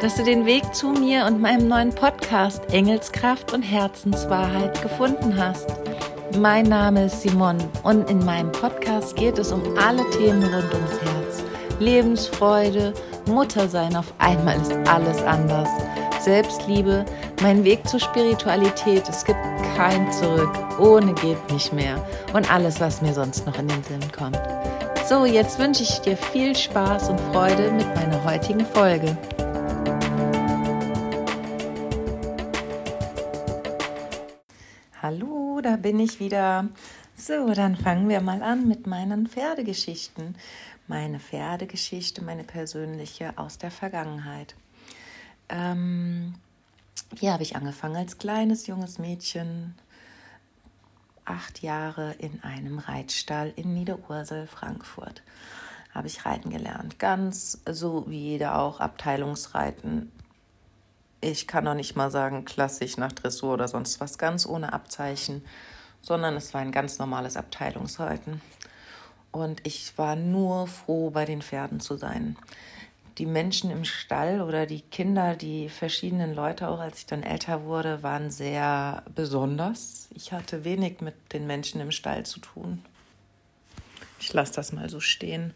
dass du den Weg zu mir und meinem neuen Podcast Engelskraft und Herzenswahrheit gefunden hast. Mein Name ist Simon und in meinem Podcast geht es um alle Themen rund ums Herz. Lebensfreude, Muttersein, auf einmal ist alles anders. Selbstliebe, mein Weg zur Spiritualität, es gibt kein Zurück, ohne geht nicht mehr und alles, was mir sonst noch in den Sinn kommt. So, jetzt wünsche ich dir viel Spaß und Freude mit meiner heutigen Folge. Da bin ich wieder. So, dann fangen wir mal an mit meinen Pferdegeschichten. Meine Pferdegeschichte, meine persönliche aus der Vergangenheit. Ähm, hier habe ich angefangen als kleines junges Mädchen, acht Jahre in einem Reitstall in Niederursel, Frankfurt. Habe ich reiten gelernt. Ganz so wie jeder auch Abteilungsreiten. Ich kann noch nicht mal sagen klassisch nach Dressur oder sonst was, ganz ohne Abzeichen, sondern es war ein ganz normales Abteilungsreiten. Und ich war nur froh, bei den Pferden zu sein die Menschen im Stall oder die Kinder, die verschiedenen Leute, auch als ich dann älter wurde, waren sehr besonders. Ich hatte wenig mit den Menschen im Stall zu tun. Ich lasse das mal so stehen.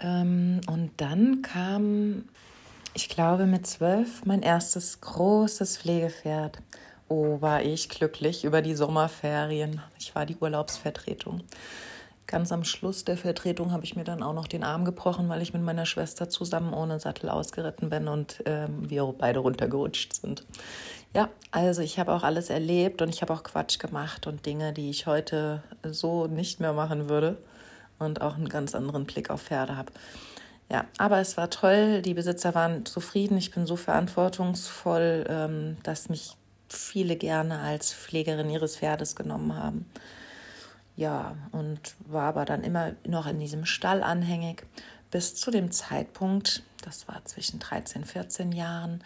Ähm, und dann kam, ich glaube, mit zwölf mein erstes großes Pflegepferd. Oh, war ich glücklich über die Sommerferien. Ich war die Urlaubsvertretung. Ganz am Schluss der Vertretung habe ich mir dann auch noch den Arm gebrochen, weil ich mit meiner Schwester zusammen ohne Sattel ausgeritten bin und ähm, wir beide runtergerutscht sind. Ja, also ich habe auch alles erlebt und ich habe auch Quatsch gemacht und Dinge, die ich heute so nicht mehr machen würde und auch einen ganz anderen Blick auf Pferde habe. Ja, aber es war toll, die Besitzer waren zufrieden, ich bin so verantwortungsvoll, ähm, dass mich viele gerne als Pflegerin ihres Pferdes genommen haben. Ja, und war aber dann immer noch in diesem Stall anhängig, bis zu dem Zeitpunkt, das war zwischen 13, 14 Jahren,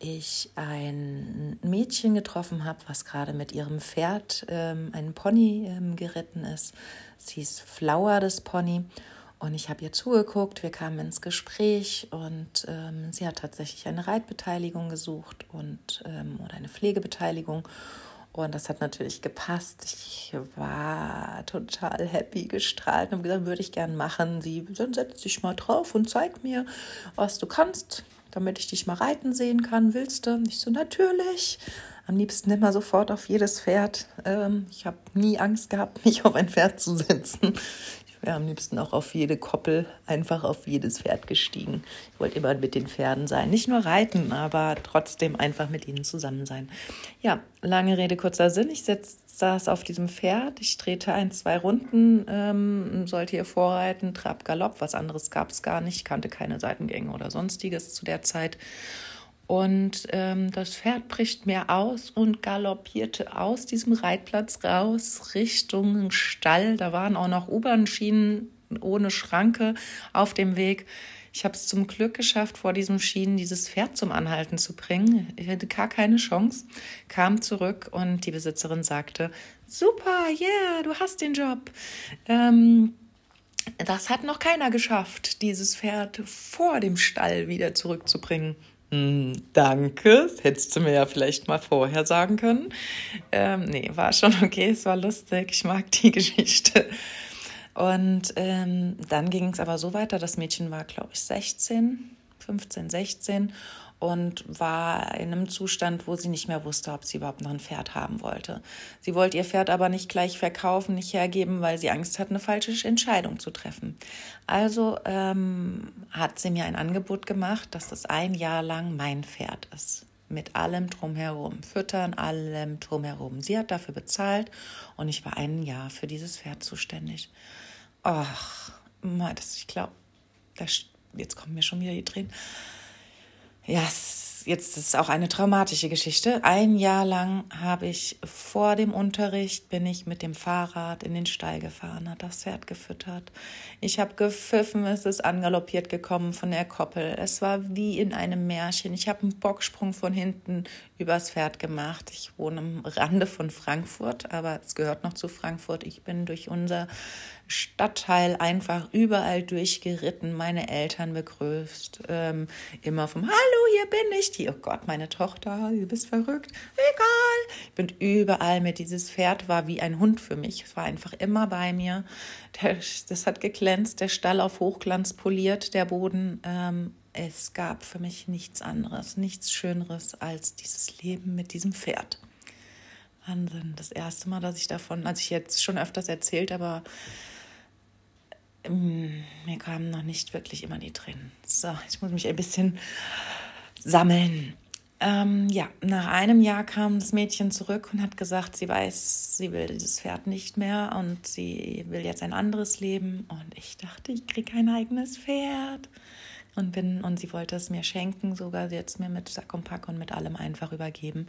ich ein Mädchen getroffen habe, was gerade mit ihrem Pferd, ähm, einen Pony, ähm, geritten ist. Sie ist Flower, das Pony. Und ich habe ihr zugeguckt, wir kamen ins Gespräch und ähm, sie hat tatsächlich eine Reitbeteiligung gesucht und ähm, oder eine Pflegebeteiligung. Und das hat natürlich gepasst. Ich war total happy, gestrahlt und gesagt, würde ich gern machen. Sie, dann setz dich mal drauf und zeig mir, was du kannst, damit ich dich mal reiten sehen kann. Willst du? Ich so, natürlich. Am liebsten immer sofort auf jedes Pferd. Ähm, ich habe nie Angst gehabt, mich auf ein Pferd zu setzen wäre am liebsten auch auf jede Koppel, einfach auf jedes Pferd gestiegen. Ich wollte immer mit den Pferden sein. Nicht nur reiten, aber trotzdem einfach mit ihnen zusammen sein. Ja, lange Rede, kurzer Sinn. Ich saß auf diesem Pferd. Ich drehte ein, zwei Runden, ähm, sollte hier vorreiten, Trab, Galopp. Was anderes gab es gar nicht. Ich kannte keine Seitengänge oder sonstiges zu der Zeit. Und ähm, das Pferd bricht mir aus und galoppierte aus diesem Reitplatz raus Richtung Stall. Da waren auch noch U-Bahn-Schienen ohne Schranke auf dem Weg. Ich habe es zum Glück geschafft, vor diesen Schienen dieses Pferd zum Anhalten zu bringen. Ich hatte gar keine Chance, kam zurück und die Besitzerin sagte, super, yeah, du hast den Job. Ähm, das hat noch keiner geschafft, dieses Pferd vor dem Stall wieder zurückzubringen. Hm, danke, das hättest du mir ja vielleicht mal vorher sagen können. Ähm, nee, war schon okay, es war lustig, ich mag die Geschichte. Und ähm, dann ging es aber so weiter, das Mädchen war, glaube ich, 16, 15, 16 und war in einem Zustand, wo sie nicht mehr wusste, ob sie überhaupt noch ein Pferd haben wollte. Sie wollte ihr Pferd aber nicht gleich verkaufen, nicht hergeben, weil sie Angst hat, eine falsche Entscheidung zu treffen. Also ähm, hat sie mir ein Angebot gemacht, dass das ein Jahr lang mein Pferd ist. Mit allem drumherum, Füttern, allem drumherum. Sie hat dafür bezahlt und ich war ein Jahr für dieses Pferd zuständig. ach, das, ich glaube, jetzt kommen mir schon wieder die Tränen. Ja, jetzt ist auch eine traumatische Geschichte. Ein Jahr lang habe ich vor dem Unterricht bin ich mit dem Fahrrad in den Stall gefahren, hat das Pferd gefüttert. Ich habe gepfiffen, es ist angaloppiert gekommen von der Koppel. Es war wie in einem Märchen. Ich habe einen Bocksprung von hinten übers Pferd gemacht. Ich wohne am Rande von Frankfurt, aber es gehört noch zu Frankfurt. Ich bin durch unser Stadtteil einfach überall durchgeritten, meine Eltern begrüßt, ähm, immer vom Hallo, hier bin ich. Die, oh Gott, meine Tochter, du bist verrückt. Egal. Ich bin überall mit. Dieses Pferd war wie ein Hund für mich. Es war einfach immer bei mir. Der, das hat geglänzt, der Stall auf Hochglanz poliert, der Boden. Ähm, es gab für mich nichts anderes, nichts Schöneres als dieses Leben mit diesem Pferd. Wahnsinn. Das erste Mal, dass ich davon, als ich jetzt schon öfters erzählt, aber ähm, mir kamen noch nicht wirklich immer die Tränen. So, ich muss mich ein bisschen sammeln. Ähm, ja, nach einem Jahr kam das Mädchen zurück und hat gesagt, sie weiß, sie will dieses Pferd nicht mehr und sie will jetzt ein anderes Leben. Und ich dachte, ich kriege ein eigenes Pferd. Und bin, und sie wollte es mir schenken, sogar sie hat es mir mit Sack und Pack und mit allem einfach übergeben.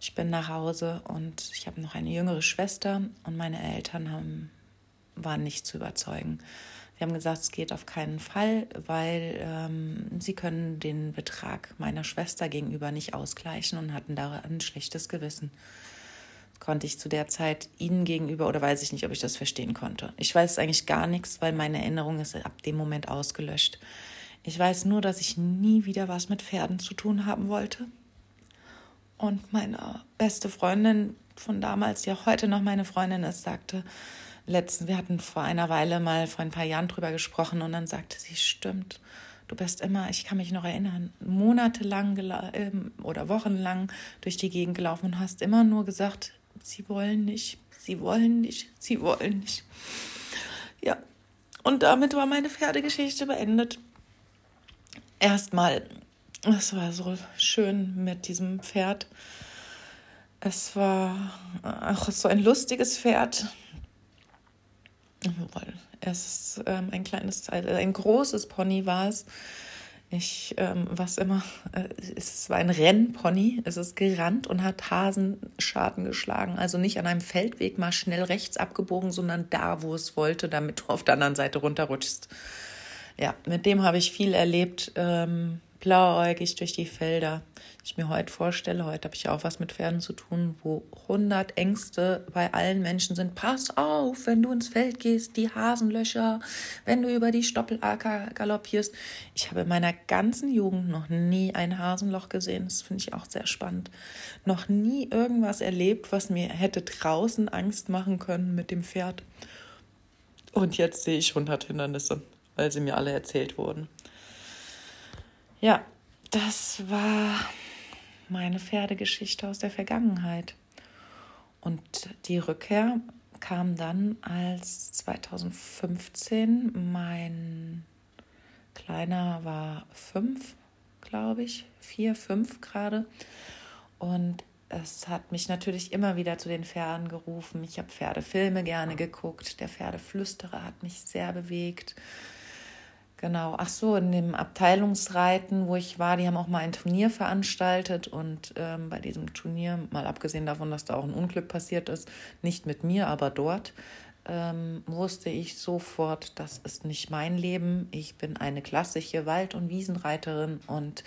Ich bin nach Hause und ich habe noch eine jüngere Schwester und meine Eltern haben waren nicht zu überzeugen. Sie haben gesagt, es geht auf keinen Fall, weil ähm, sie können den Betrag meiner Schwester gegenüber nicht ausgleichen und hatten da ein schlechtes Gewissen. Konnte ich zu der Zeit ihnen gegenüber oder weiß ich nicht, ob ich das verstehen konnte. Ich weiß eigentlich gar nichts, weil meine Erinnerung ist ab dem Moment ausgelöscht. Ich weiß nur, dass ich nie wieder was mit Pferden zu tun haben wollte. Und meine beste Freundin von damals, die auch heute noch meine Freundin ist, sagte, letzten, wir hatten vor einer Weile mal vor ein paar Jahren drüber gesprochen und dann sagte sie, stimmt, du bist immer, ich kann mich noch erinnern, monatelang ähm, oder wochenlang durch die Gegend gelaufen und hast immer nur gesagt, sie wollen nicht, sie wollen nicht, sie wollen nicht. Ja, und damit war meine Pferdegeschichte beendet. Erstmal, es war so schön mit diesem Pferd. Es war auch so ein lustiges Pferd es ist ähm, ein kleines, also ein großes Pony war es. Ich, ähm, was immer, äh, es war ein Rennpony, es ist gerannt und hat Hasenschaden geschlagen. Also nicht an einem Feldweg mal schnell rechts abgebogen, sondern da, wo es wollte, damit du auf der anderen Seite runterrutschst. Ja, mit dem habe ich viel erlebt. Ähm, blauäugig durch die Felder. Ich mir heute vorstelle, heute habe ich auch was mit Pferden zu tun, wo 100 Ängste bei allen Menschen sind. Pass auf, wenn du ins Feld gehst, die Hasenlöcher, wenn du über die Stoppelacker galoppierst. Ich habe in meiner ganzen Jugend noch nie ein Hasenloch gesehen. Das finde ich auch sehr spannend. Noch nie irgendwas erlebt, was mir hätte draußen Angst machen können mit dem Pferd. Und jetzt sehe ich 100 Hindernisse, weil sie mir alle erzählt wurden. Ja, das war meine Pferdegeschichte aus der Vergangenheit. Und die Rückkehr kam dann, als 2015 mein Kleiner war fünf, glaube ich, vier, fünf gerade. Und es hat mich natürlich immer wieder zu den Pferden gerufen. Ich habe Pferdefilme gerne geguckt. Der Pferdeflüsterer hat mich sehr bewegt. Genau, ach so, in dem Abteilungsreiten, wo ich war, die haben auch mal ein Turnier veranstaltet und ähm, bei diesem Turnier, mal abgesehen davon, dass da auch ein Unglück passiert ist, nicht mit mir, aber dort, ähm, wusste ich sofort, das ist nicht mein Leben. Ich bin eine klassische Wald- und Wiesenreiterin und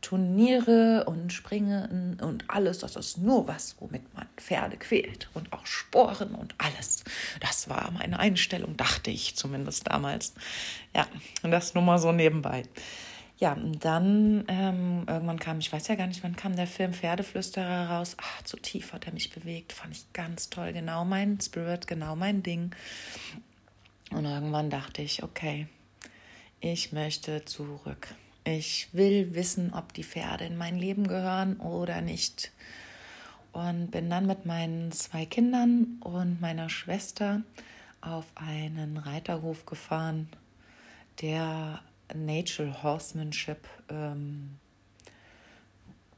Turniere und Springen und alles, das ist nur was, womit man Pferde quält und auch Sporen und alles. Das war meine Einstellung, dachte ich zumindest damals. Ja, und das nur mal so nebenbei. Ja, und dann ähm, irgendwann kam, ich weiß ja gar nicht, wann kam der Film Pferdeflüsterer raus. Ach, zu tief hat er mich bewegt, fand ich ganz toll, genau mein Spirit, genau mein Ding. Und irgendwann dachte ich, okay, ich möchte zurück. Ich will wissen, ob die Pferde in mein Leben gehören oder nicht. Und bin dann mit meinen zwei Kindern und meiner Schwester auf einen Reiterhof gefahren, der Natural Horsemanship ähm,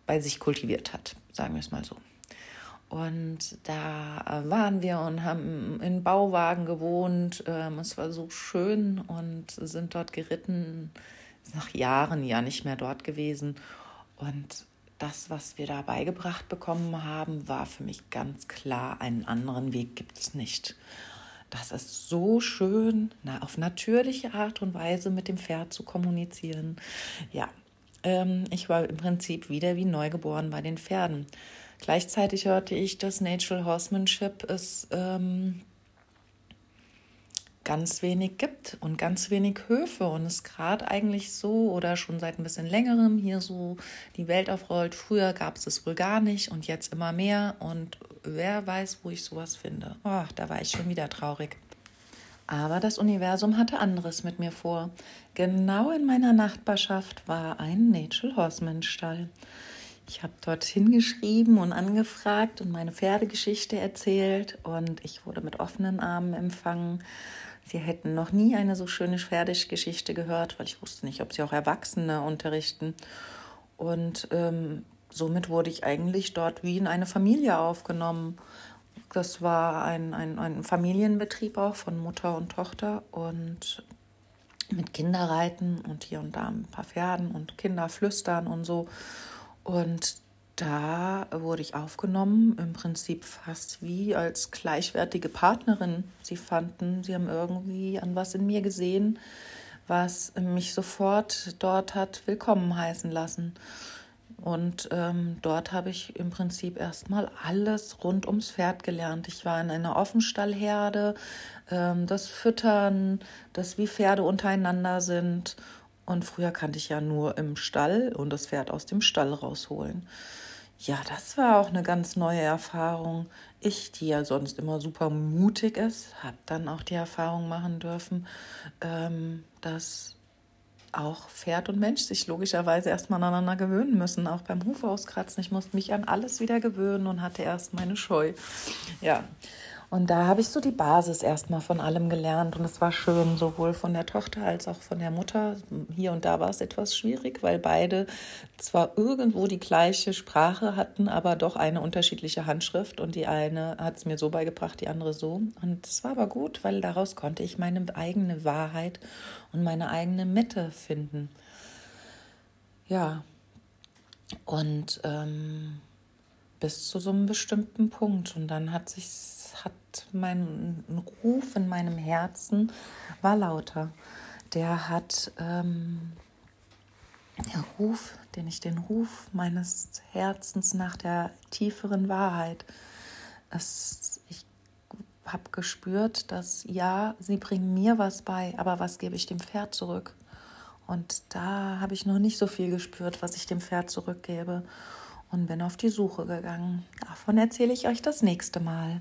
bei sich kultiviert hat, sagen wir es mal so. Und da waren wir und haben in Bauwagen gewohnt. Ähm, es war so schön und sind dort geritten. Nach Jahren ja nicht mehr dort gewesen. Und das, was wir da beigebracht bekommen haben, war für mich ganz klar, einen anderen Weg gibt es nicht. Das ist so schön, na, auf natürliche Art und Weise mit dem Pferd zu kommunizieren. Ja, ähm, ich war im Prinzip wieder wie neugeboren bei den Pferden. Gleichzeitig hörte ich, dass Natural Horsemanship es ähm, ganz wenig gibt und ganz wenig Höfe und es gerade eigentlich so oder schon seit ein bisschen längerem hier so die Welt aufrollt. Früher gab es es wohl gar nicht und jetzt immer mehr und wer weiß, wo ich sowas finde. Oh, da war ich schon wieder traurig. Aber das Universum hatte anderes mit mir vor. Genau in meiner Nachbarschaft war ein Natural Horseman Stall. Ich habe dort hingeschrieben und angefragt und meine Pferdegeschichte erzählt und ich wurde mit offenen Armen empfangen. Sie hätten noch nie eine so schöne Pferdegeschichte gehört, weil ich wusste nicht, ob sie auch Erwachsene unterrichten. Und ähm, somit wurde ich eigentlich dort wie in eine Familie aufgenommen. Das war ein, ein, ein Familienbetrieb auch von Mutter und Tochter und mit Kinderreiten und hier und da ein paar Pferden und Kinderflüstern und so. Und da wurde ich aufgenommen, im Prinzip fast wie als gleichwertige Partnerin. Sie fanden, sie haben irgendwie an was in mir gesehen, was mich sofort dort hat willkommen heißen lassen. Und ähm, dort habe ich im Prinzip erstmal alles rund ums Pferd gelernt. Ich war in einer Offenstallherde, ähm, das Füttern, das wie Pferde untereinander sind und früher kannte ich ja nur im Stall und das Pferd aus dem Stall rausholen. Ja, das war auch eine ganz neue Erfahrung. Ich, die ja sonst immer super mutig ist, habe dann auch die Erfahrung machen dürfen, ähm, dass auch Pferd und Mensch sich logischerweise erstmal aneinander gewöhnen müssen, auch beim Huf auskratzen. Ich musste mich an alles wieder gewöhnen und hatte erst meine Scheu. Ja, und da habe ich so die Basis erstmal von allem gelernt und es war schön, sowohl von der Tochter als auch von der Mutter. Hier und da war es etwas schwierig, weil beide zwar irgendwo die gleiche Sprache hatten, aber doch eine unterschiedliche Handschrift und die eine hat es mir so beigebracht, die andere so. Und es war aber gut, weil daraus konnte ich meine eigene Wahrheit und meine eigene Mitte finden. Ja, und ähm, bis zu so einem bestimmten Punkt. Und dann hat sich hat mein Ruf in meinem Herzen war lauter. Der hat ähm, der Ruf, den ich den Ruf meines Herzens nach der tieferen Wahrheit. Es, ich habe gespürt, dass ja, sie bringen mir was bei, aber was gebe ich dem Pferd zurück? Und da habe ich noch nicht so viel gespürt, was ich dem Pferd zurückgebe und bin auf die Suche gegangen. Davon erzähle ich euch das nächste Mal.